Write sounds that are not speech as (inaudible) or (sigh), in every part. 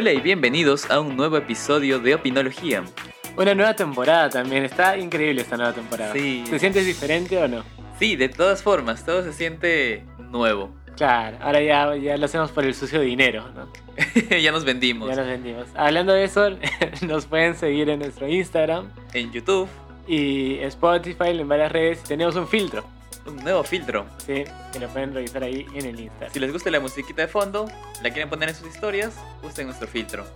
Hola y bienvenidos a un nuevo episodio de Opinología. Una nueva temporada también, está increíble esta nueva temporada. Sí. ¿Te sientes diferente o no? Sí, de todas formas, todo se siente nuevo. Claro, ahora ya, ya lo hacemos por el sucio dinero, ¿no? (laughs) ya nos vendimos. Ya nos vendimos. Hablando de eso, (laughs) nos pueden seguir en nuestro Instagram En YouTube, y Spotify, en varias redes. y Tenemos un filtro, un nuevo filtro. ¿sí? Que lo pueden revisar ahí en el Instagram. Si les gusta la musiquita de fondo, la quieren poner en sus historias, usen nuestro filtro.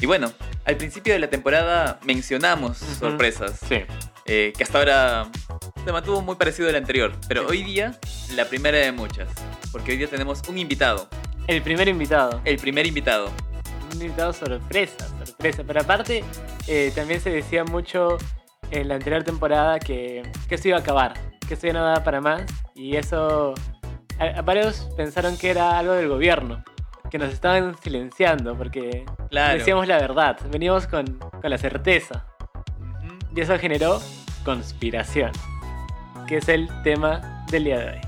Y bueno, al principio de la temporada mencionamos sorpresas, Sí. eh, que hasta ahora se mantuvo muy parecido al anterior, pero Sí. hoy día la primera de muchas, porque hoy día tenemos un invitado, El primer invitado. el primer invitado. Un invitado sorpresa, sorpresa. Pero aparte, eh, también se decía mucho en la anterior temporada que, que esto iba a acabar, que esto ya no daba para más. Y eso, a, a varios pensaron que era algo del gobierno, que nos estaban silenciando porque Claro. decíamos la verdad, veníamos con, con la certeza. Y eso generó conspiración, que es el tema del día de hoy.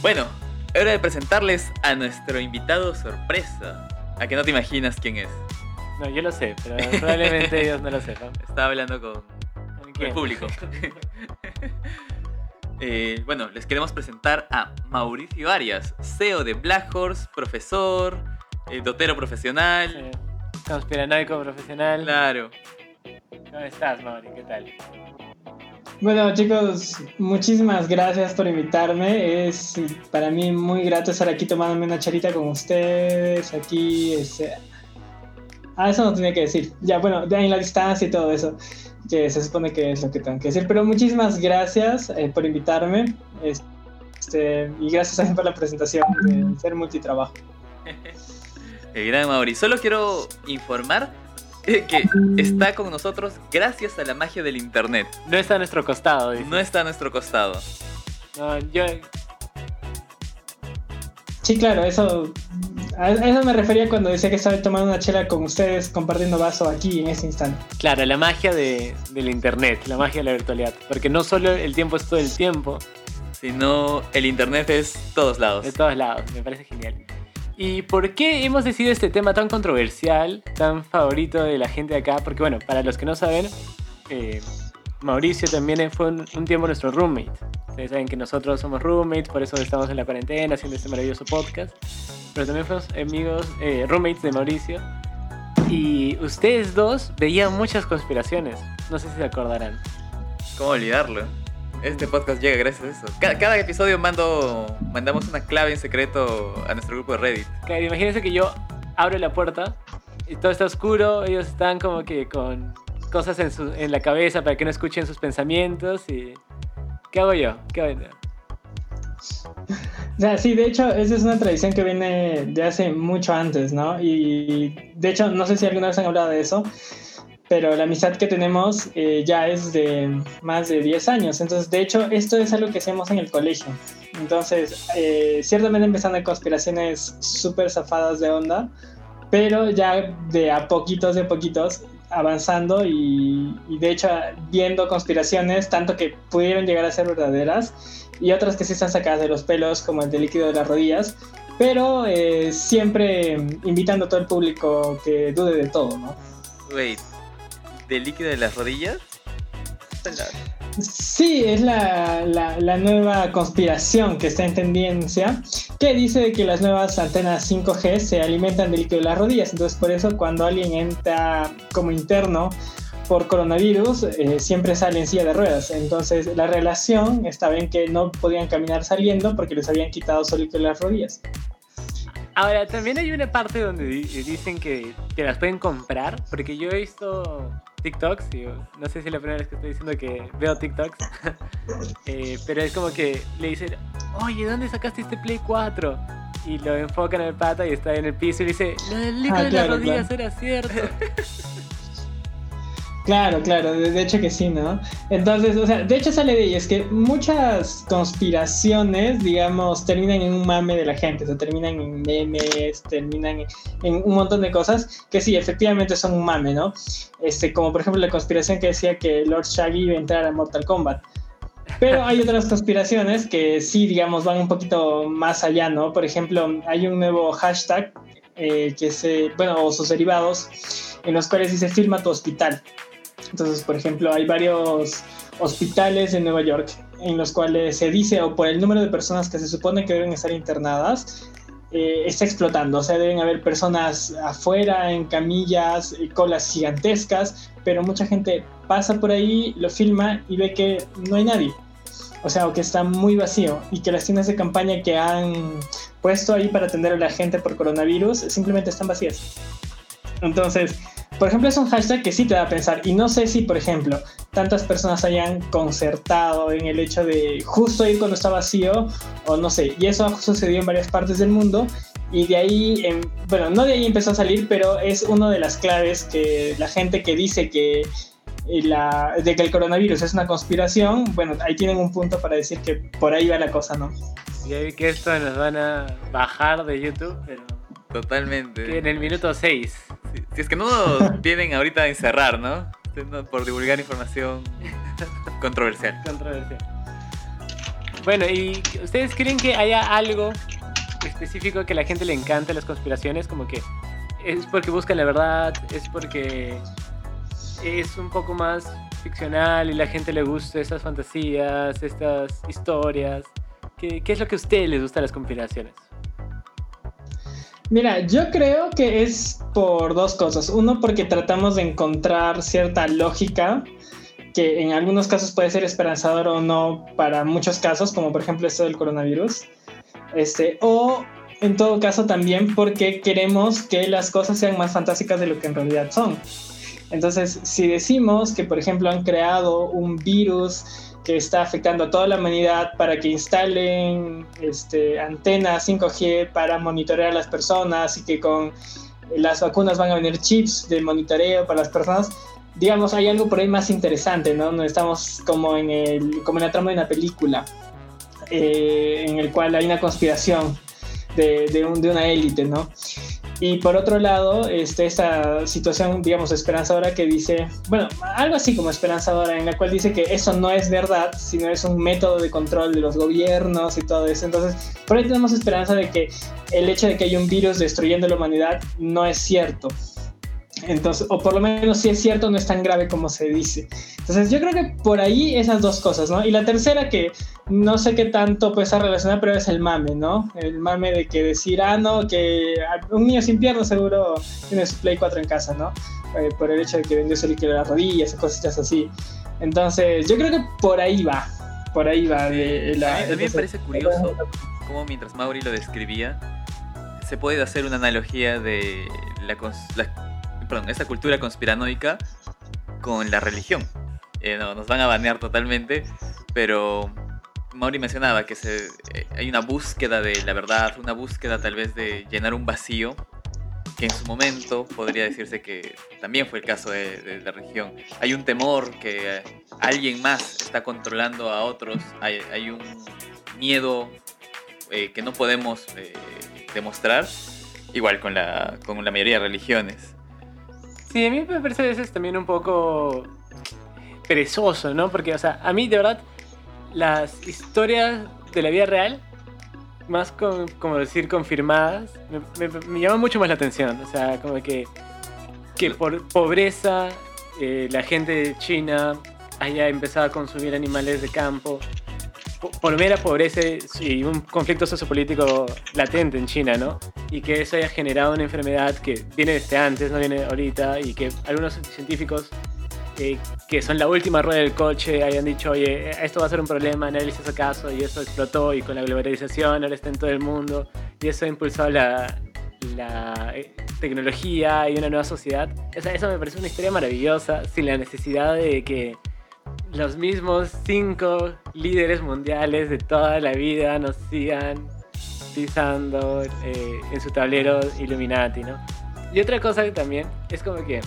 Bueno, hora de presentarles a nuestro invitado sorpresa. A que no te imaginas quién es. No, yo lo sé, pero probablemente (laughs) ellos no lo sepan. Estaba hablando con, ¿Con con el público. (laughs) Eh, bueno, les queremos presentar a Mauricio Arias, CEO de Black Horse, profesor, eh, dotero profesional. Sí. Conspiranoico profesional. Claro. ¿Cómo estás, Mauri? ¿Qué tal? Bueno chicos, muchísimas gracias por invitarme. Es para mí muy grato estar aquí tomándome una charita con ustedes. Aquí, este... Ah, eso no tenía que decir. Ya, bueno, de ahí en la distancia y todo eso, que se supone que es lo que tengo que decir. Pero muchísimas gracias eh, por invitarme. Este, y gracias también por la presentación de ser multitrabajo. (laughs) El gran Mauri. Solo quiero informar que está con nosotros gracias a la magia del internet. No está a nuestro costado, dice. No está a nuestro costado. No, yo. Sí, claro, eso, a eso me refería cuando decía que estaba tomando una chela con ustedes, compartiendo vaso aquí en este instante. Claro, la magia de, del internet, la magia de la virtualidad. Porque no solo el tiempo es todo el tiempo, Sino el internet es todos lados. de todos lados. Me parece genial. ¿Y por qué hemos decidido este tema tan controversial, tan favorito de la gente de acá? Porque, bueno, para los que no saben, eh, Mauricio también fue un, un tiempo nuestro roommate. Ustedes saben que nosotros somos roommates, por eso estamos en la cuarentena haciendo este maravilloso podcast. Pero también fuimos amigos, eh, roommates de Mauricio. Y ustedes dos veían muchas conspiraciones. No sé si se acordarán. ¿Cómo olvidarlo? Este podcast llega gracias a eso. Cada, cada episodio mando, mandamos una clave en secreto a nuestro grupo de Reddit. Claro, imagínense que yo abro la puerta y todo está oscuro, ellos están como que con cosas en, su- en la cabeza para que no escuchen sus pensamientos y... ¿Qué hago yo? ¿Qué hago yo? O sea, sí, de hecho, esa es una tradición que viene de hace mucho antes, ¿no? Y de hecho, no sé si alguna vez han hablado de eso, pero la amistad que tenemos eh, ya es de más de 10 años. Entonces, de hecho, esto es algo que hacemos en el colegio. Entonces, eh, ciertamente empezando de conspiraciones súper zafadas de onda, pero ya de a poquitos, de poquitos, avanzando y, y de hecho viendo conspiraciones, tanto que pudieron llegar a ser verdaderas y otras que sí están sacadas de los pelos, como el de líquido de las rodillas, pero eh, siempre invitando a todo el público que dude de todo, ¿no? Wait, ¿del líquido de las rodillas? Sí, es la, la, nueva conspiración que está en tendencia, que dice que las nuevas antenas 5G se alimentan del líquido de las rodillas, entonces por eso cuando alguien entra como interno por coronavirus, eh, siempre sale en silla de ruedas. Entonces la relación estaba en que no podían caminar saliendo porque les habían quitado su líquido de las rodillas. Ahora, también hay una parte donde di- dicen que, que las pueden comprar, porque yo he visto TikToks, y no sé si es la primera vez que estoy diciendo que veo TikToks, (laughs) eh, pero es como que le dicen, oye, ¿dónde sacaste este Play 4? Y lo enfocan al pata y está en el piso y le dice, lo del líquido Ah, de las rodillas claro. era cierto. (laughs) Claro, claro, de, hecho que sí, ¿no? Entonces, o sea, de hecho sale de ahí, es que muchas conspiraciones, digamos, terminan en un mame de la gente, o sea, terminan en memes, terminan en, un montón de cosas que sí, efectivamente son un mame, ¿no? Este, como por ejemplo la conspiración que decía que Lord Shaggy iba a entrar a Mortal Kombat. Pero hay otras conspiraciones que sí, digamos, van un poquito más allá, ¿no? Por ejemplo, hay un nuevo hashtag eh, que se, bueno, o sus derivados, en los cuales dice firma tu hospital. Entonces, por ejemplo, hay varios hospitales en Nueva York en los cuales se dice, o por el número de personas que se supone que deben estar internadas, eh, está explotando. O sea, deben haber personas afuera, en camillas, colas gigantescas, pero mucha gente pasa por ahí, lo filma y ve que no hay nadie. O sea, o que está muy vacío y que las tiendas de campaña que han puesto ahí para atender a la gente por coronavirus simplemente están vacías. Entonces, por ejemplo, es un hashtag que sí te da a pensar. Y no sé si, por ejemplo, tantas personas hayan concertado en el hecho de justo ir cuando está vacío, o no sé. Y eso sucedió en varias partes del mundo. Y de ahí, bueno, no de ahí empezó a salir, pero es una de las claves que la gente que dice que la, de que el coronavirus es una conspiración, bueno, ahí tienen un punto para decir que por ahí va la cosa, ¿no? Ya vi que esto nos van a bajar de YouTube, pero... Totalmente. en el minuto 6. Si, es que no nos (laughs) vienen ahorita a encerrar, ¿no? Por divulgar información controversial. Controversial. Bueno, ¿y ustedes creen que haya algo específico que a la gente le encante las conspiraciones? Como que es porque buscan la verdad, es porque es un poco más ficcional y la gente le gusta estas fantasías, estas historias. ¿Qué, qué es lo que a ustedes les gusta de las conspiraciones? Mira, yo creo que es por dos cosas. Uno, porque tratamos de encontrar cierta lógica que en algunos casos puede ser esperanzador o no para muchos casos, como por ejemplo esto del coronavirus. Este, o en todo caso también porque queremos que las cosas sean más fantásticas de lo que en realidad son. Entonces, si decimos que, por ejemplo, han creado un virus que está afectando a toda la humanidad para que instalen este, antenas 5G para monitorear a las personas y que con las vacunas van a venir chips de monitoreo para las personas, digamos, hay algo por ahí más interesante, ¿no? No estamos como en, el, como en la trama de una película, eh, en el cual hay una conspiración de, de, un, de una élite, ¿no? Y por otro lado, este, esta situación, digamos, esperanzadora que dice, bueno, algo así como esperanzadora, en la cual dice que eso no es verdad, sino es un método de control de los gobiernos y todo eso. Entonces, por ahí tenemos esperanza de que el hecho de que hay un virus destruyendo la humanidad no es cierto. Entonces, o por lo menos si es cierto, no es tan grave como se dice. Entonces, yo creo que por ahí esas dos cosas, ¿no? Y la tercera que no sé qué tanto puede estar relacionada, pero es el mame, ¿no? El mame de que decir, ah, no, que un niño sin piernas seguro tiene su Play 4 en casa, ¿no? Eh, por el hecho de que vendió su líquido de las rodillas cositas así. Entonces, yo creo que por ahí va. Por ahí va. De la, a mí, me parece curioso cómo mientras Mauri lo describía, se puede hacer una analogía de la, la perdón, esta cultura conspiranoica con la religión. Eh, no, nos van a banear totalmente, pero Mauri mencionaba que se, eh, hay una búsqueda de la verdad, una búsqueda tal vez de llenar un vacío, que en su momento podría decirse que también fue el caso de, la religión. Hay un temor que eh, alguien más está controlando a otros, hay, un miedo que no podemos demostrar, igual con la, con la mayoría de religiones. Sí, a mí me parece a veces también un poco perezoso, ¿no? Porque, o sea, a mí de verdad las historias de la vida real, más como decir confirmadas, me, llaman mucho más la atención. O sea, como que, que por pobreza eh, la gente de China haya empezado a consumir animales de campo por mera pobreza y un conflicto sociopolítico latente en China, ¿no? Y que eso haya generado una enfermedad que viene desde antes, no viene ahorita, y que algunos científicos eh, que son la última rueda del coche hayan dicho, oye, esto va a ser un problema, nadie les hizo caso, y eso explotó, y con la globalización ahora está en todo el mundo, y eso ha impulsado la, la eh, tecnología y una nueva sociedad. O sea, eso me parece una historia maravillosa, sin la necesidad de que los mismos cinco líderes mundiales de toda la vida nos sigan pisando eh, en su tablero Illuminati, ¿no? Y otra cosa que también es como que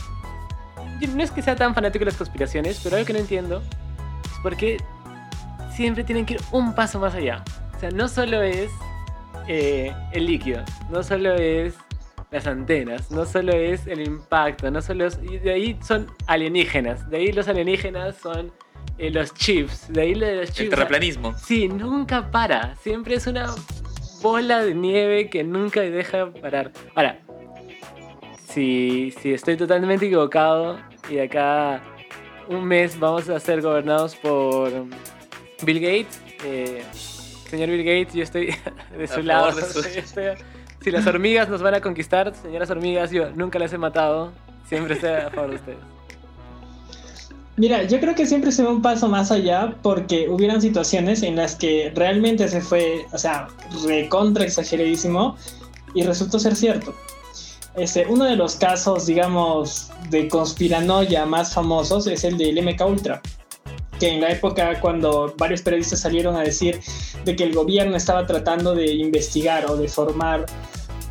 no es que sea tan fanático de las conspiraciones, pero algo que no entiendo es por qué siempre tienen que ir un paso más allá. O sea, no solo es eh, el líquido, no solo es las antenas, no solo es el impacto, no solo es... Y de ahí son alienígenas, de ahí los alienígenas son eh, los chips, de ahí lo de los chips. El terraplanismo. Sí, nunca para. Siempre es una bola de nieve que nunca deja parar. Ahora, si, si estoy totalmente equivocado y de acá un mes vamos a ser gobernados por Bill Gates, eh, señor Bill Gates, yo estoy (laughs) de su lado. de su- (laughs) Estoy- si las hormigas nos van a conquistar, señoras hormigas, yo nunca las he matado. Siempre estoy a favor de ustedes. Mira, yo creo que siempre se va un paso más allá porque hubieran situaciones en las que realmente se fue, o sea, recontra exageradísimo y resultó ser cierto. Este, uno de los casos, digamos, de conspiranoia más famosos es el del MK Ultra, que en la época cuando varios periodistas salieron a decir de que el gobierno estaba tratando de investigar o de formar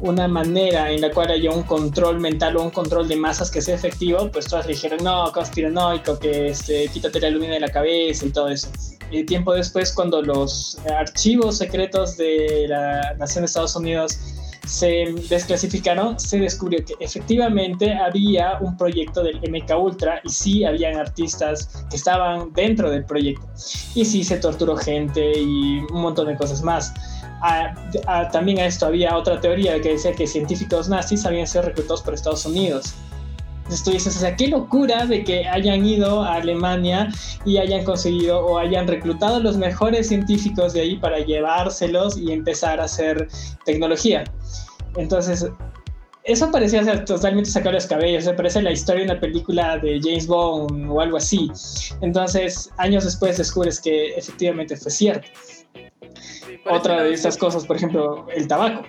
una manera en la cual haya un control mental o un control de masas que sea efectivo, pues todas dijeron, no, conspiranoico, que este, quítate la lumina de la cabeza y todo eso. Y tiempo después, cuando los archivos secretos de la Nación de Estados Unidos se desclasificaron, se descubrió que efectivamente había un proyecto del MK Ultra y sí habían artistas que estaban dentro del proyecto. Y sí se torturó gente y un montón de cosas más. También a esto había otra teoría que decía que científicos nazis habían sido reclutados por Estados Unidos. Entonces tú dices, o sea, qué locura de que hayan ido a Alemania y hayan conseguido o hayan reclutado los mejores científicos de ahí para llevárselos y empezar a hacer tecnología. Entonces, eso parecía ser totalmente sacar los cabellos, se parece la historia de una película de James Bond o algo así. Entonces, años después descubres que efectivamente fue cierto. Otra de estas cosas, por ejemplo, el tabaco.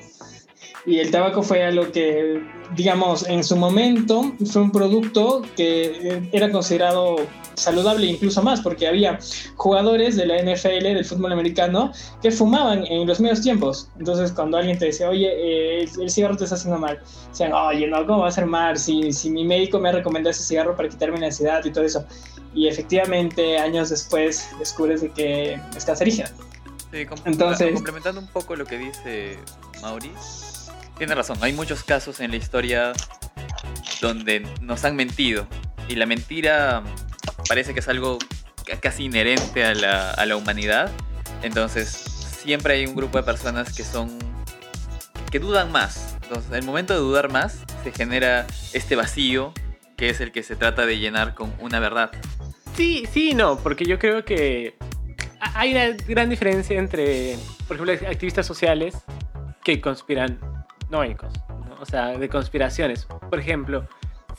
Y el tabaco fue algo que, digamos, en su momento fue un producto que eh, era considerado saludable incluso más, porque había jugadores de la NFL, del fútbol americano, que fumaban en los medios tiempos. Entonces, cuando alguien te decía, oye, eh, el cigarro te está haciendo mal, decían, oye, no, ¿cómo va a ser mal? Si, si mi médico me ha recomendado ese cigarro para quitarme la ansiedad y todo eso. Y efectivamente, años después, descubres de que es cancerígeno. Sí, Entonces- complementando un poco lo que dice Mauri, tiene razón. Hay muchos casos en la historia donde nos han mentido. Y la mentira parece que es algo ca- casi inherente a la, a la humanidad. Entonces, siempre hay un grupo de personas que son. que dudan más. Entonces, en el momento de dudar más, se genera este vacío que es el que se trata de llenar con una verdad. Sí, sí, no, porque yo creo que ha- hay una gran diferencia entre, por ejemplo, activistas sociales que conspiran noicos, ¿no? o sea, de conspiraciones. Por ejemplo,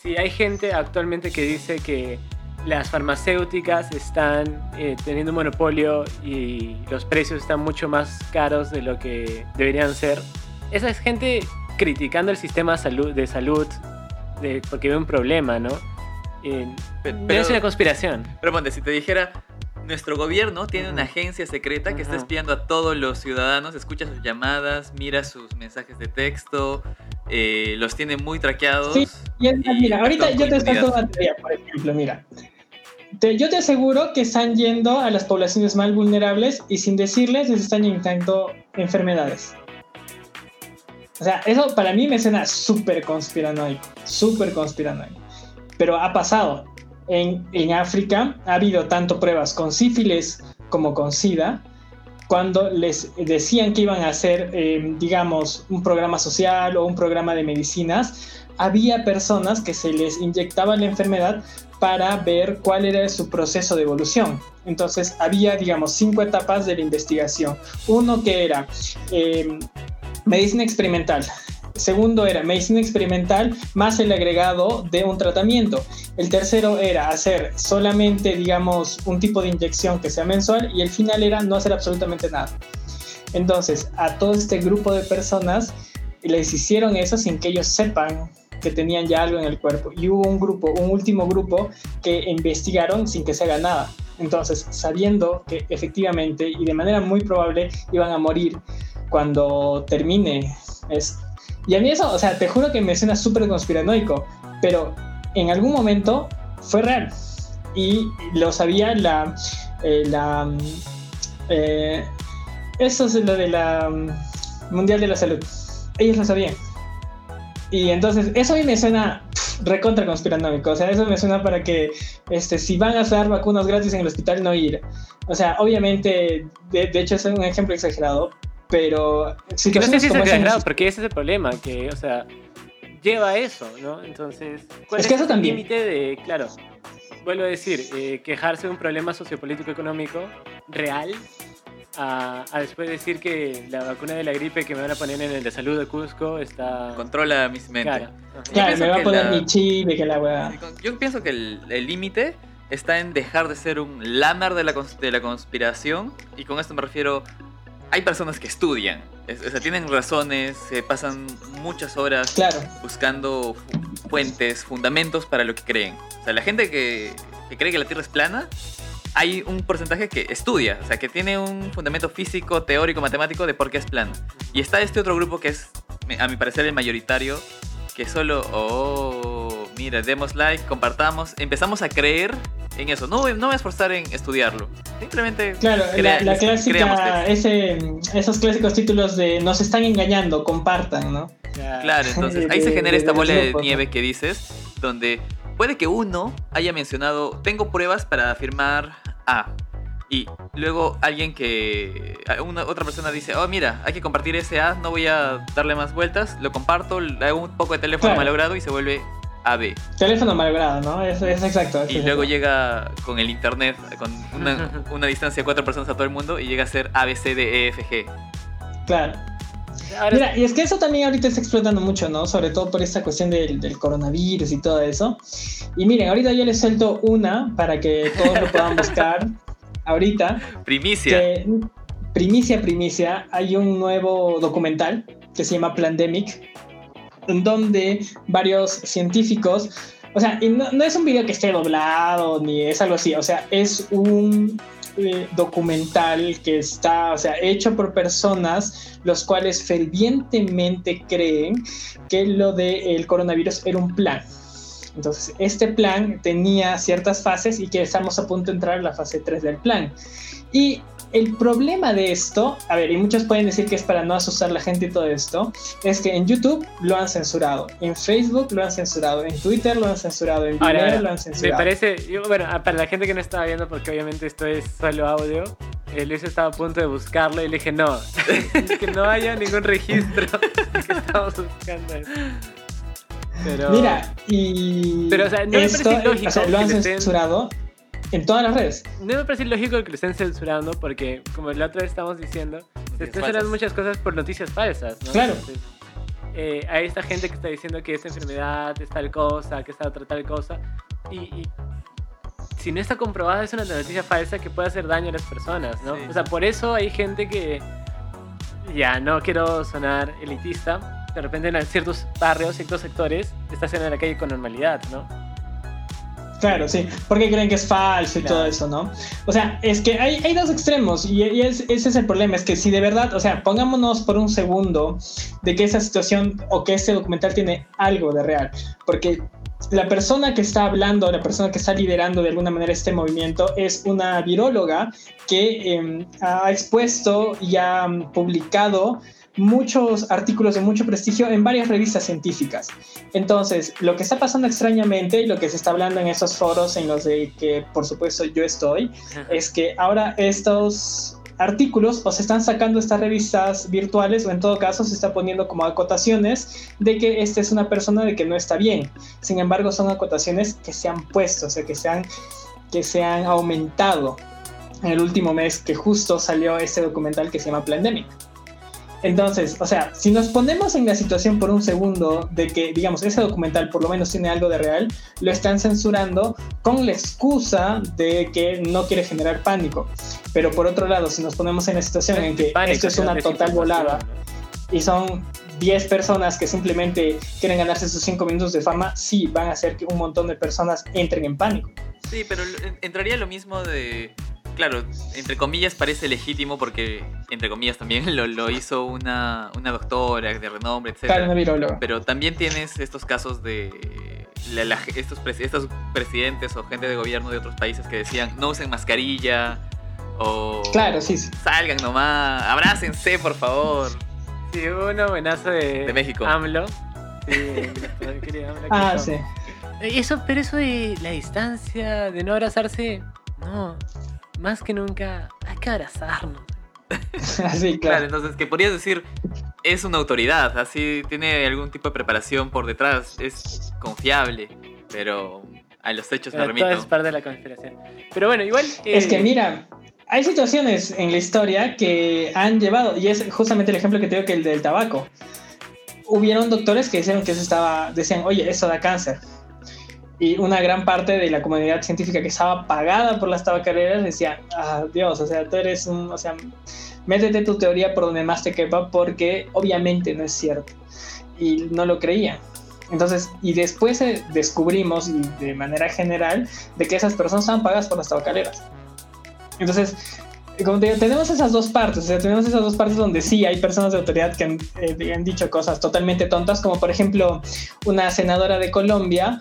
si hay gente actualmente que dice que las farmacéuticas están eh, teniendo un monopolio y los precios están mucho más caros de lo que deberían ser, esa es gente criticando el sistema de salud de, porque ve un problema, ¿no? Eh, Pe- no pero- es una conspiración. Pero ponte, si te dijera, nuestro gobierno tiene una agencia secreta que está espiando a todos los ciudadanos, escucha sus llamadas, mira sus mensajes de texto, eh, los tiene muy traqueados. Sí, Y es más, y mira, ahorita yo te saco una teoría, por ejemplo, mira. Te- yo te aseguro que están yendo a las poblaciones más vulnerables y sin decirles les están inyectando enfermedades. O sea, eso para mí me suena súper conspiranoico, súper conspiranoico. Pero ha pasado. En, en África ha habido tanto pruebas con sífilis como con SIDA, cuando les decían que iban a hacer, eh, digamos, un programa social o un programa de medicinas, había personas que se les inyectaba la enfermedad para ver cuál era su proceso de evolución. Entonces había, digamos, cinco etapas de la investigación. Uno que era eh, medicina experimental. Segundo era medicina experimental más el agregado de un tratamiento. El tercero era hacer solamente, digamos, un tipo de inyección que sea mensual y el final era no hacer absolutamente nada. Entonces, a todo este grupo de personas les hicieron eso sin que ellos sepan que tenían ya algo en el cuerpo. Y hubo un grupo, un último grupo que investigaron sin que se haga nada. Entonces, sabiendo que efectivamente y de manera muy probable iban a morir cuando termine esto. Y a mí eso, o sea, te juro que me suena súper conspiranoico, pero en algún momento fue real. Y lo sabía la... eh, la eh, eso es lo de la mm, Mundial de la Salud. Ellos lo sabían. Y entonces, eso a mí me suena recontra conspiranoico. O sea, eso me suena para que este, si van a dar vacunas gratis en el hospital, no ir. O sea, obviamente, de, hecho es un ejemplo exagerado, pero... Si no sé si es exagerado, porque ese es el problema, que, o sea, lleva a eso, ¿no? Entonces, ¿cuál es, que eso el límite de, claro, vuelvo a decir, eh, quejarse de un problema sociopolítico económico real a, después decir que la vacuna de la gripe que me van a poner en el de salud de Cusco está... Controla mis mente. Claro, me va a poner mi chip y que la weá... Yo pienso que el límite está en dejar de ser un lamer de la, de la conspiración y con esto me refiero... Hay personas que estudian, o sea, tienen razones, se pasan muchas horas buscando fuentes, fundamentos para lo que creen. O sea, la gente que, que cree que la Tierra es plana hay un porcentaje que estudia, o sea, que tiene un fundamento físico, teórico, matemático de por qué es plano. Y está este otro grupo que es, a mi parecer, el mayoritario, que solo, oh, mira, demos like, compartamos, empezamos a creer en eso. No, no voy a esforzar en estudiarlo. Simplemente. Claro, la, clásica, ese, esos clásicos títulos de nos están engañando, compartan, ¿no? Claro, (laughs) entonces ahí se genera esta bola de nieve que dices, donde puede que uno haya mencionado, tengo pruebas para afirmar A. Y luego alguien que. Una, otra persona dice, oh, mira, hay que compartir ese A, no voy a darle más vueltas, lo comparto, le hago un poco de teléfono malogrado y se vuelve AB. Teléfono malogrado, ¿no? Es, exacto. y luego llega con el internet, con una, (laughs) una, distancia de cuatro personas a todo el mundo y llega a ser ABCDEFG. Claro. Mira, y es que eso también ahorita está explotando mucho, ¿no? Sobre todo por esta cuestión del, coronavirus y todo eso. Y miren, ahorita yo les suelto una para que todos lo puedan buscar. (laughs) ahorita. Primicia. primicia, primicia. Hay un nuevo documental que se llama Plandemic, donde varios científicos o sea, no, es un video que esté doblado ni es algo así. O sea, es un eh, documental que está, o sea, hecho por personas los cuales fervientemente creen que lo del coronavirus era un plan. Entonces, este plan tenía ciertas fases y que estamos a punto de entrar a la fase 3 del plan. Y el problema de esto, a ver, y muchos pueden decir que es para no asustar a la gente y todo esto, es que en YouTube lo han censurado, en Facebook lo han censurado, en Twitter lo han censurado, en Twitter lo han censurado. Me parece, bueno, para la gente que no estaba viendo, porque obviamente esto es solo audio, eh, Luis estaba a punto de buscarlo y le dije no, (laughs) que no haya ningún registro (laughs) que estamos buscando Pero, Mira, y pero, o sea, no esto, me lógico o sea, lo han censurado en todas las redes. No me parece lógico que lo estén censurando porque, como la otra vez estamos diciendo, se están censurando muchas cosas por noticias falsas, ¿no? Claro. Eh, hay esta gente que está diciendo que esta enfermedad es tal cosa, que esta otra tal cosa, y, si no está comprobada es una noticia falsa que puede hacer daño a las personas, ¿no? O sea, por eso hay gente que, ya no quiero sonar elitista, de repente en ciertos barrios, ciertos sectores, está en la calle con normalidad, ¿no? Claro, sí, porque creen que es falso y todo eso, ¿no? O sea, es que hay, hay dos extremos y, ese es el problema, es que si de verdad, o sea, pongámonos por un segundo de que esa situación o que este documental tiene algo de real, porque la persona que está hablando, la persona que está liderando de alguna manera este movimiento es una viróloga que em, ha expuesto y ha publicado muchos artículos de mucho prestigio en varias revistas científicas. Entonces, lo que está pasando extrañamente y lo que se está hablando en esos foros en los de que por supuesto yo estoy, es que ahora estos artículos o se están sacando estas revistas virtuales o en todo caso se está poniendo como acotaciones de que esta es una persona de que no está bien. Sin embargo, son acotaciones que se han puesto, o sea, que se han, que se han aumentado en el último mes que justo salió este documental que se llama Plandemic. Entonces, o sea, si nos ponemos en la situación por un segundo de que, digamos, ese documental por lo menos tiene algo de real, lo están censurando con la excusa de que no quiere generar pánico. Pero por otro lado, si nos ponemos en la situación en que esto es una total volada y son 10 personas que simplemente quieren ganarse sus 5 minutos de fama, sí, van a hacer que un montón de personas entren en pánico. Sí, pero entraría lo mismo de claro, entre comillas parece legítimo porque, entre comillas también, lo, hizo una, una, doctora de renombre, etc. Pero también tienes estos casos de estos, estos presidentes o gente de gobierno de otros países que decían no usen mascarilla o claro, sí, sí. salgan nomás, abrácense por favor. Sí, hubo una amenaza de, de México. AMLO. (laughs) ah, sí. Eso, pero eso de la distancia, de no abrazarse, no. Más que nunca, hay que abrazarnos. (laughs) Así, Claro, claro. entonces que podrías decir es una autoridad, así tiene algún tipo de preparación por detrás, es confiable, pero a los hechos me Pero todo remito. es parte de la conspiración. Pero bueno, igual. Es que mira, hay situaciones en la historia que han llevado, y es justamente el ejemplo que te digo que el del tabaco. Hubieron doctores que dijeron que eso estaba, decían, oye, eso da cáncer. Y una gran parte de la comunidad científica que estaba pagada por las tabacaleras decía, ah, Dios, o sea, tú eres un, o sea, métete tu teoría por donde más te quepa porque obviamente no es cierto. Y no lo creían. Entonces, y después eh, descubrimos, y de manera general, de que esas personas estaban pagadas por las tabacaleras. Entonces, como te digo, tenemos esas dos partes, o sea, tenemos esas dos partes donde sí hay personas de autoridad que han, eh, han dicho cosas totalmente tontas, como por ejemplo una senadora de Colombia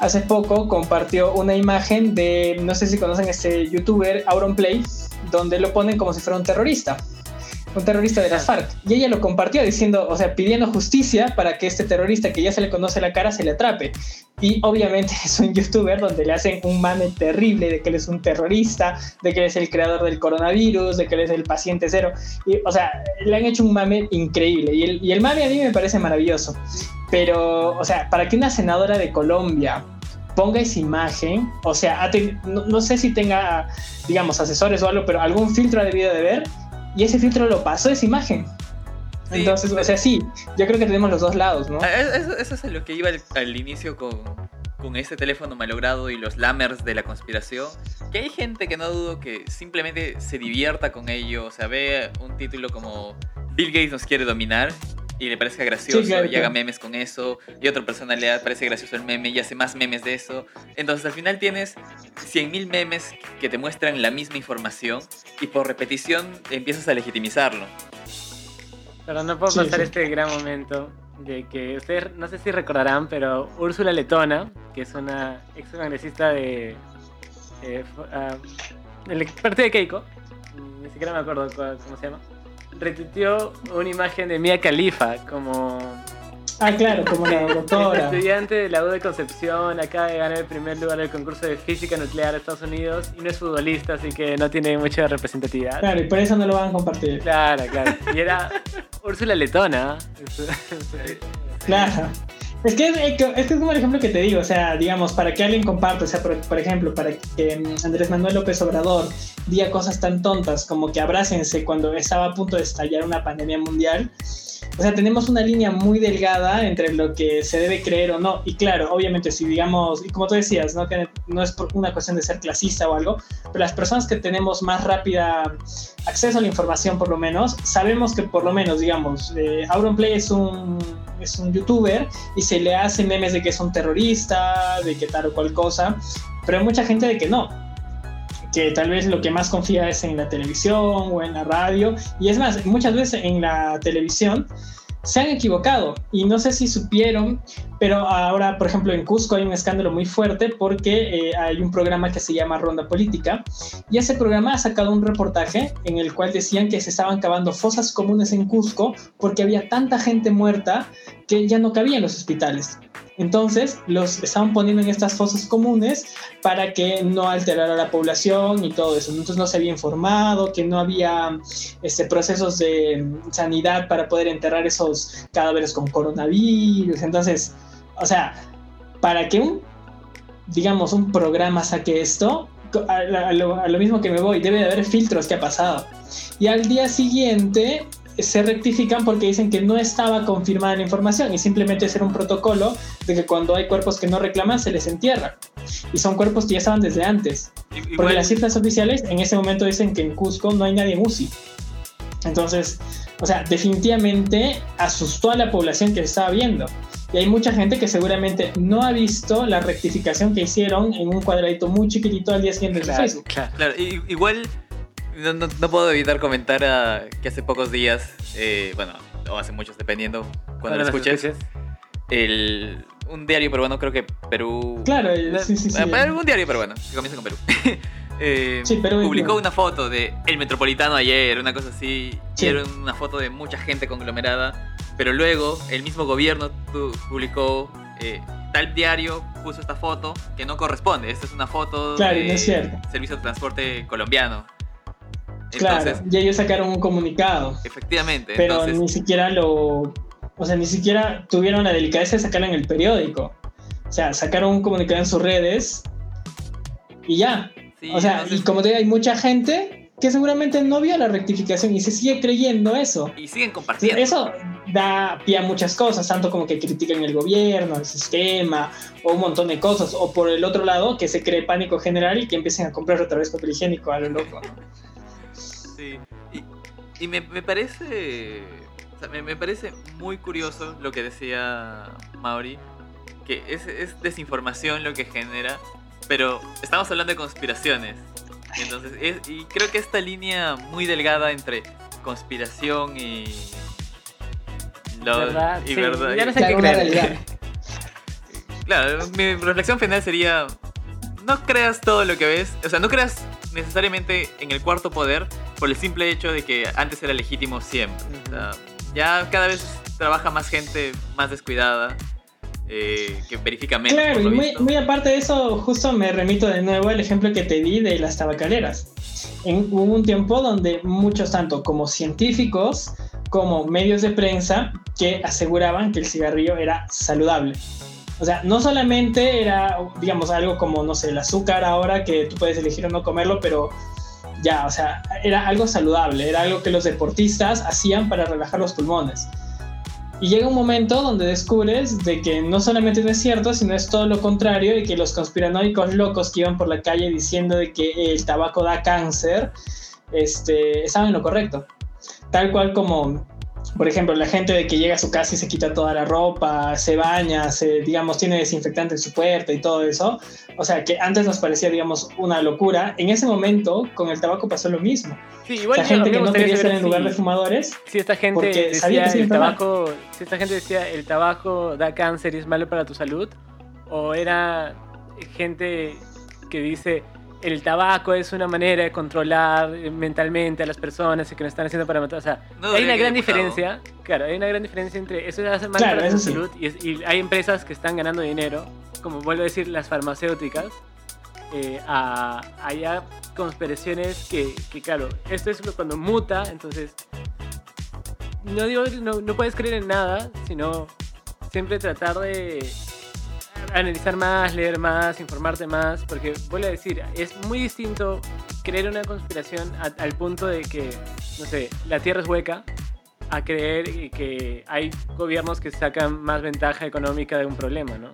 hace poco compartió una imagen de, no sé si conocen este youtuber, Auronplay, donde lo ponen como si fuera un terrorista, un terrorista de las FARC, y ella lo compartió diciendo, o sea, pidiendo justicia para que este terrorista que ya se le conoce la cara se le atrape. Y obviamente (laughs) es un youtuber donde le hacen un mame terrible de que él es un terrorista, de que él es el creador del coronavirus, de que él es el paciente cero. Y, o sea, le han hecho un mame increíble. Y el, y el mame a mí me parece maravilloso. Pero, o sea, para que una senadora de Colombia ponga esa imagen, o sea, no sé si tenga, digamos, asesores o algo, pero algún filtro ha debido de ver, y ese filtro lo pasó esa imagen. Sí, Entonces, o sea, sí, yo creo que tenemos los dos lados, ¿no? Ah, Eso, eso es a lo que iba al, al inicio con, con este teléfono malogrado y los lammers de la conspiración. Que hay gente que no dudo que simplemente se divierta con ello. O sea, ve un título como Bill Gates nos quiere dominar y le parezca gracioso Sí, claro, y haga claro. memes con eso. Y otra persona le parece gracioso el meme y hace más memes de eso. Entonces al final tienes 100.000 memes que te muestran la misma información y por repetición empiezas a legitimizarlo. Pero no puedo Sí, pasar sí. este gran momento de que ustedes, no sé si recordarán, pero Úrsula Letona, que es una ex congresista de. eh, fu- ah, del partido de Keiko, ni siquiera me acuerdo cuál- cómo se llama, retuiteó una imagen de Mia Khalifa como. Ah, claro, como la (laughs) doctora. estudiante de la U de Concepción, acaba de ganar el primer lugar del concurso de física nuclear de Estados Unidos y no es futbolista, así que no tiene mucha representatividad. Claro, y por eso no lo van a compartir. Claro, claro. Y era (laughs) Úrsula Letona. Claro. Es que es, es que es como el ejemplo que te digo, o sea, digamos, para que alguien comparte, o sea, por, por ejemplo, para que mm, Andrés Manuel López Obrador diga cosas tan tontas como que abrácense cuando estaba a punto de estallar una pandemia mundial. O sea, tenemos una línea muy delgada entre lo que se debe creer o no. Y claro, obviamente, si digamos, y como tú decías, ¿no? que no es una cuestión de ser clasista o algo, pero las personas que tenemos más rápida acceso a la información, por lo menos, sabemos que por lo menos, digamos, eh, Auronplay es un, es un youtuber y se le hace memes de que es un terrorista, de que tal o cual cosa, pero hay mucha gente de que no. Que tal vez lo que más confía es en la televisión o en la radio. Y es más, muchas veces en la televisión se han equivocado. Y no sé si supieron, pero ahora, por ejemplo, en Cusco hay un escándalo muy fuerte porque eh, hay un programa que se llama Ronda Política. Y ese programa ha sacado un reportaje en el cual decían que se estaban cavando fosas comunes en Cusco porque había tanta gente muerta que ya no cabía en los hospitales. Entonces los estaban poniendo en estas fosas comunes para que no alterara la población y todo eso. Entonces no se había informado, que no había este, procesos de sanidad para poder enterrar esos cadáveres con coronavirus. Entonces, o sea, para que un, digamos, un programa saque esto, a lo, a lo mismo que me voy, debe de haber filtros que ha pasado. Y al día siguiente se rectifican porque dicen que no estaba confirmada la información y simplemente es un protocolo de que cuando hay cuerpos que no reclaman se les entierra. Y son cuerpos que ya estaban desde antes. Porque las cifras oficiales en ese momento dicen que en Cusco no hay nadie en UCI. Entonces, o sea, definitivamente asustó a la población que estaba viendo. Y hay mucha gente que seguramente no ha visto la rectificación que hicieron en un cuadradito muy chiquitito al día siguiente de su Facebook. claro. Claro, igual no, no- no puedo evitar comentar ah, que hace pocos días, eh, bueno, o hace muchos dependiendo, cuando lo los escuches, el, un diario peruano, creo que Perú... Claro, eh, sí, sí, sí. Ah, pero un diario peruano, que comienza con Perú. (laughs) Eh, Sí, Perú publicó una foto de El Metropolitano ayer, una cosa así, Sí. y era una foto de mucha gente conglomerada, pero luego el mismo gobierno publicó eh, tal diario puso esta foto que no corresponde. Esta es una foto Claro, de no es. Servicio de Transporte Colombiano. Claro, y ellos sacaron un comunicado, efectivamente. pero entonces, ni siquiera lo, o sea, ni siquiera tuvieron la delicadeza de sacarlo en el periódico. O sea, sacaron un comunicado en sus redes y ya. sí, o sea, entonces- y como te digo, hay mucha gente que seguramente no vio la rectificación y se sigue creyendo eso. y siguen compartiendo. Eso da pie a muchas cosas, tanto como que critican el gobierno, el sistema, o un montón de cosas. O por el otro lado, que se cree pánico general y que empiecen a comprar otra vez papel higiénico a lo loco. ¿no? Sí. Y, y me, me parece. o sea, me, me parece muy curioso lo que decía Mauri. Que es, es desinformación lo que genera. Pero estamos hablando de conspiraciones. Entonces, es- y creo que esta línea muy delgada entre conspiración y. lo- ¿Verdad? y Sí, verdad. ya no sé qué creer. (laughs) Claro, mi reflexión final sería, no creas todo lo que ves, o sea, no creas necesariamente en el cuarto poder por el simple hecho de que antes era legítimo siempre. O sea, ya cada vez trabaja más gente más descuidada, eh, que verifica menos. Claro, y muy aparte de eso, justo me remito de nuevo al ejemplo que te di de las tabacaleras. En, hubo un tiempo donde muchos, tanto como científicos como medios de prensa, que aseguraban que el cigarrillo era saludable. O sea, no solamente era, digamos, algo como, no sé, el azúcar ahora, que tú puedes elegir o no comerlo, pero ya, o sea, era algo saludable, era algo que los deportistas hacían para relajar los pulmones. Y llega un momento donde descubres de que no solamente no es cierto, sino es todo lo contrario y que los conspiranoicos locos que iban por la calle diciendo de que el tabaco da cáncer, este, estaban en lo correcto. Tal cual como, por ejemplo, la gente de que llega a su casa y se quita toda la ropa, se baña, se, digamos, tiene desinfectante en su puerta y todo eso. O sea, que antes nos parecía, digamos, una locura. En ese momento, con el tabaco pasó lo mismo. Sí, igual sea, yo- a gente que no quería estar en lugar si- de fumadores. Si esta gente Porque sabía decía el tabaco, si esta gente decía el tabaco da cáncer y es malo para tu salud, o era gente que dice el tabaco es una manera de controlar mentalmente a las personas y que nos están haciendo para matar. O sea, No hay una gran diferencia. Claro, hay una gran diferencia entre eso hace mal Claro, para sí. salud y, es- y hay empresas que están ganando dinero, como vuelvo a decir, las farmacéuticas. eh, a, conspiraciones que, que, claro, esto es cuando muta, entonces no digo no, no puedes creer en nada, sino siempre tratar de analizar más, leer más, informarte más, porque vuelvo a decir, es muy distinto creer una conspiración al punto de que, no sé, la Tierra es hueca, a creer que hay gobiernos que sacan más ventaja económica de un problema, ¿no?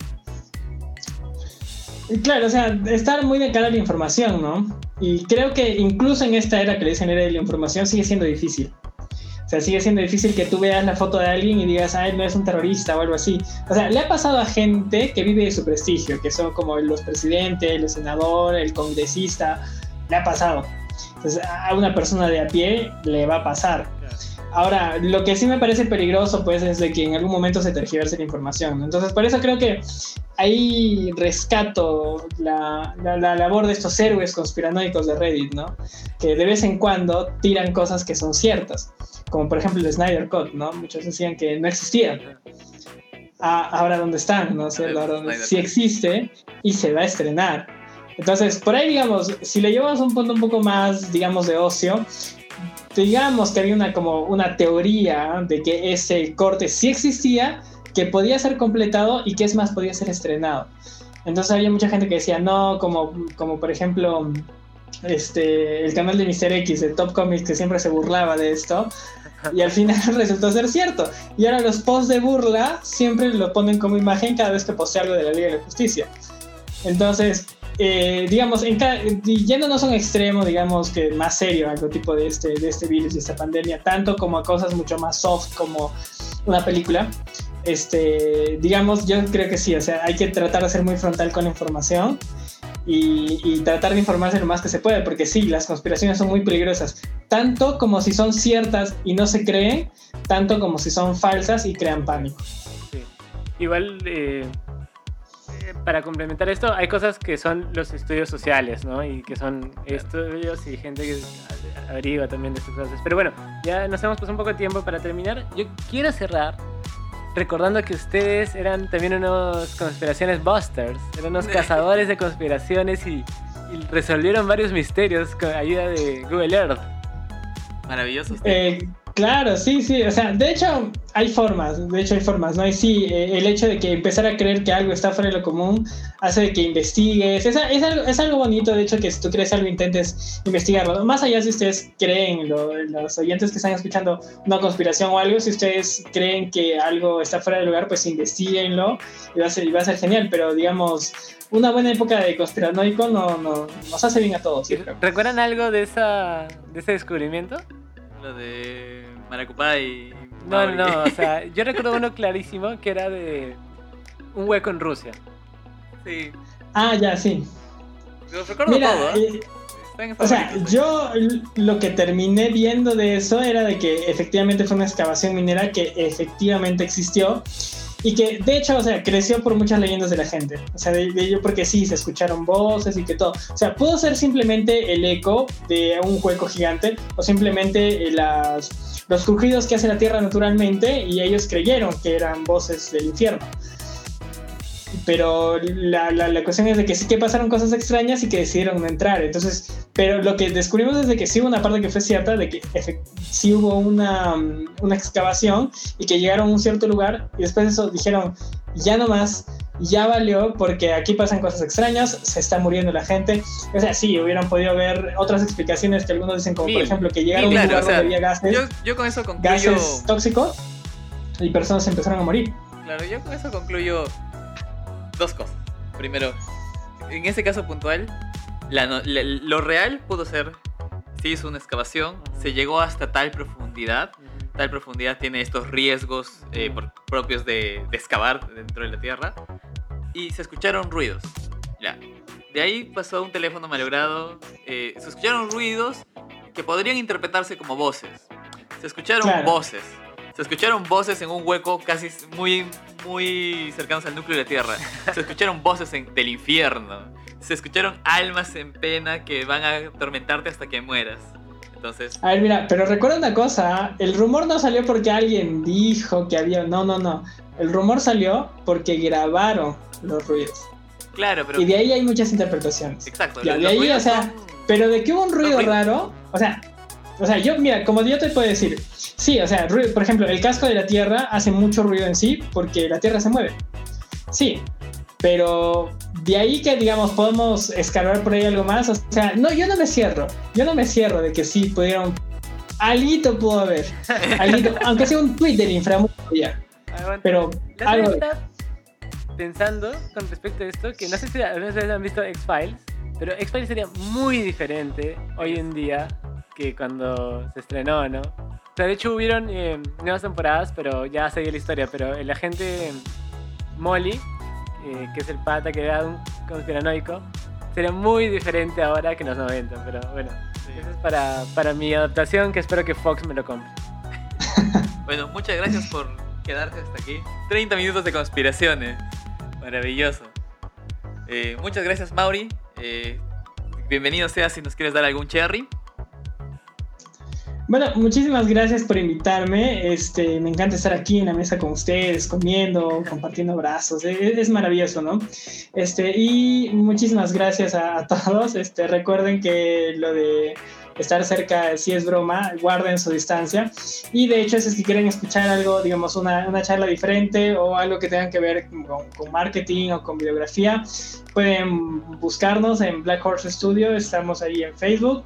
Claro, o sea, estar muy de cara a la información, ¿no? Y creo que incluso en esta era que le dicen era de la información sigue siendo difícil. O sea, sigue siendo difícil que tú veas la foto de alguien y digas, ah, él no es un terrorista o algo así. O sea, le ha pasado a gente que vive de su prestigio, que son como los presidentes, los senadores, el congresista, le ha pasado. Entonces, a una persona de a pie le va a pasar. Ahora, lo que sí me parece peligroso, pues, es de que en algún momento se tergiverse la información. Entonces, por eso creo que ahí rescato la, la, la labor de estos héroes conspiranoicos de Reddit, ¿no? Que de vez en cuando tiran cosas que son ciertas. Como por ejemplo el Snyder Cut, ¿no? Muchos decían que no existía. Ah, ahora dónde están, ¿no? O sea, ahora sí existe y se va a estrenar. Entonces, por ahí, digamos, si le llevamos un punto un poco más, digamos, de ocio, digamos que había una como una teoría de que ese corte sí existía, que podía ser completado y que es más, podía ser estrenado. Entonces había mucha gente que decía, no, como, como por ejemplo este, el canal de Mr. X, de Top Comics, que siempre se burlaba de esto, y al final (laughs) resultó ser cierto. Y ahora los posts de burla siempre lo ponen como imagen cada vez que postea algo de la Liga de la Justicia. Entonces, eh, digamos, en yéndonos a un extremo, digamos que más serio, algo tipo de este, de este virus y esta pandemia, tanto como a cosas mucho más soft como una película, este, digamos, yo creo que sí, o sea, hay que tratar de ser muy frontal con la información y, y tratar de informarse lo más que se puede, porque sí, las conspiraciones son muy peligrosas, tanto como si son ciertas y no se creen, tanto como si son falsas y crean pánico. Sí. Igual, eh, eh, para complementar esto, hay cosas que son los estudios sociales, ¿no? Y que son estudios y gente que a- averigua también de estas cosas. Pero bueno, ya nos hemos pasado un poco de tiempo para terminar. Yo quiero cerrar recordando que ustedes eran también unos conspiraciones busters, eran unos (laughs) cazadores de conspiraciones y, y resolvieron varios misterios con ayuda de Google Earth. Maravilloso. Eh, claro, sí, sí. O sea, de hecho, hay formas. De hecho, hay formas, ¿no? Y sí, eh, el hecho de que empezar a creer que algo está fuera de lo común hace de que investigues. Es, es, algo, es algo bonito, de hecho, que si tú crees algo, intentes investigarlo. Más allá si ustedes creen, lo, los oyentes que están escuchando una conspiración o algo, si ustedes creen que algo está fuera de lugar, pues investiguenlo y va a ser, y va a ser genial. Pero, digamos una buena época de conspiranoico no, no, nos hace bien a todos. ¿Recuerdan algo de, esa, de ese descubrimiento? Lo de Maracupá y... No, no, o sea, (laughs) yo recuerdo uno clarísimo que era de un hueco en Rusia. Sí. Ah, ya, sí. Los recuerdo Mira, todo, ¿eh? Eh, o sea, yo lo que terminé viendo de eso era de que efectivamente fue una excavación minera que efectivamente existió y que de hecho, o sea, creció por muchas leyendas de la gente. O sea, de, ello porque sí, se escucharon voces y que todo. O sea, pudo ser simplemente el eco de un hueco gigante o simplemente eh, las, los crujidos que hace la Tierra naturalmente y ellos creyeron que eran voces del infierno. Pero la, la, cuestión es de que sí que pasaron cosas extrañas y que decidieron no entrar. Entonces, pero lo que descubrimos es de que sí hubo una parte que fue cierta, de que sí hubo una, una excavación y que llegaron a un cierto lugar y después de eso dijeron, ya no más, ya valió porque aquí pasan cosas extrañas, se está muriendo la gente. O sea, sí, hubieran podido ver otras explicaciones que algunos dicen, como por ejemplo que llegaron a un lugar donde había gases, yo, yo con eso concluyo... gases tóxicos y personas empezaron a morir. Claro, yo con eso concluyo dos cosas. Primero, en ese caso puntual, lo real pudo ser, se hizo una excavación, se llegó hasta tal profundidad, tal profundidad tiene estos riesgos eh, propios de, excavar dentro de la tierra, y se escucharon ruidos. Ya. De ahí pasó un teléfono malogrado, eh, se escucharon ruidos que podrían interpretarse como voces. Se escucharon voces se escucharon voces en un hueco casi muy, muy cercanos al núcleo de la Tierra. Se escucharon voces del infierno. Se escucharon almas en pena que van a atormentarte hasta que mueras. Entonces... A ver, mira, pero recuerda una cosa, el rumor no salió porque alguien dijo que había... No, no, no. El rumor salió porque grabaron los ruidos. Claro, pero... Y de ahí hay muchas interpretaciones. Exacto. de ahí, o sea, pero de que hubo un ruido raro, o sea, o sea, yo, mira, como yo te puedo decir, sí, o sea, por ejemplo, el casco de la Tierra hace mucho ruido en sí porque la Tierra se mueve. Sí, pero de ahí que, digamos, podemos escalar por ahí algo más, o sea, no, yo no me cierro, yo no me cierro de que sí pudieron, alito pudo haber, (laughs) aunque sea un tweet del inframundo ya, pero algo... pensando con respecto a esto, que no sé si ustedes han visto X-Files, pero X-Files sería muy diferente hoy en día que cuando se estrenó, ¿no? O sea, de hecho hubieron eh, nuevas temporadas, pero ya seguía la historia. Pero el agente Molly, eh, que es el pata que era un conspiranoico, sería muy diferente ahora que en los 90. Pero bueno, eso es para, para mi adaptación que espero que Fox me lo compre. (laughs) bueno, muchas gracias por quedarte hasta aquí. 30 minutos de conspiraciones. Maravilloso. Eh, muchas gracias, Mauri. bienvenido sea si nos quieres dar algún cherry. Bueno, muchísimas gracias por invitarme. Este, me encanta estar aquí en la mesa con ustedes, comiendo, compartiendo abrazos. Es, es maravilloso, ¿no? Este, y muchísimas gracias a, todos. Este, recuerden que lo de estar cerca si es broma, guarden su distancia. Y de hecho, si quieren escuchar algo, digamos, una, una charla diferente o algo que tenga que ver con, con, marketing o con videografía, pueden buscarnos en Black Horse Studio. Estamos ahí en Facebook.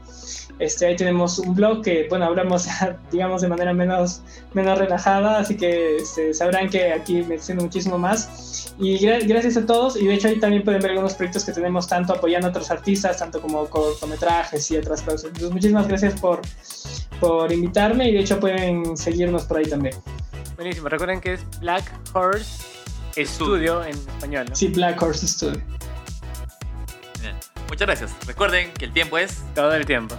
Este, ahí tenemos un blog que, bueno, hablamos, (laughs) digamos, de manera menos, menos relajada, así que este, sabrán que aquí me siento muchísimo más. Y gracias a todos, y de hecho ahí también pueden ver algunos proyectos que tenemos tanto apoyando a otros artistas, tanto como cortometrajes y otras cosas. Entonces, muchísimas gracias por, por invitarme y de hecho pueden seguirnos por ahí también. Buenísimo, recuerden que es Black Horse Studio en español, ¿no? Sí, Black Horse Studio. Muchas gracias. Recuerden que el tiempo es... Todo el tiempo.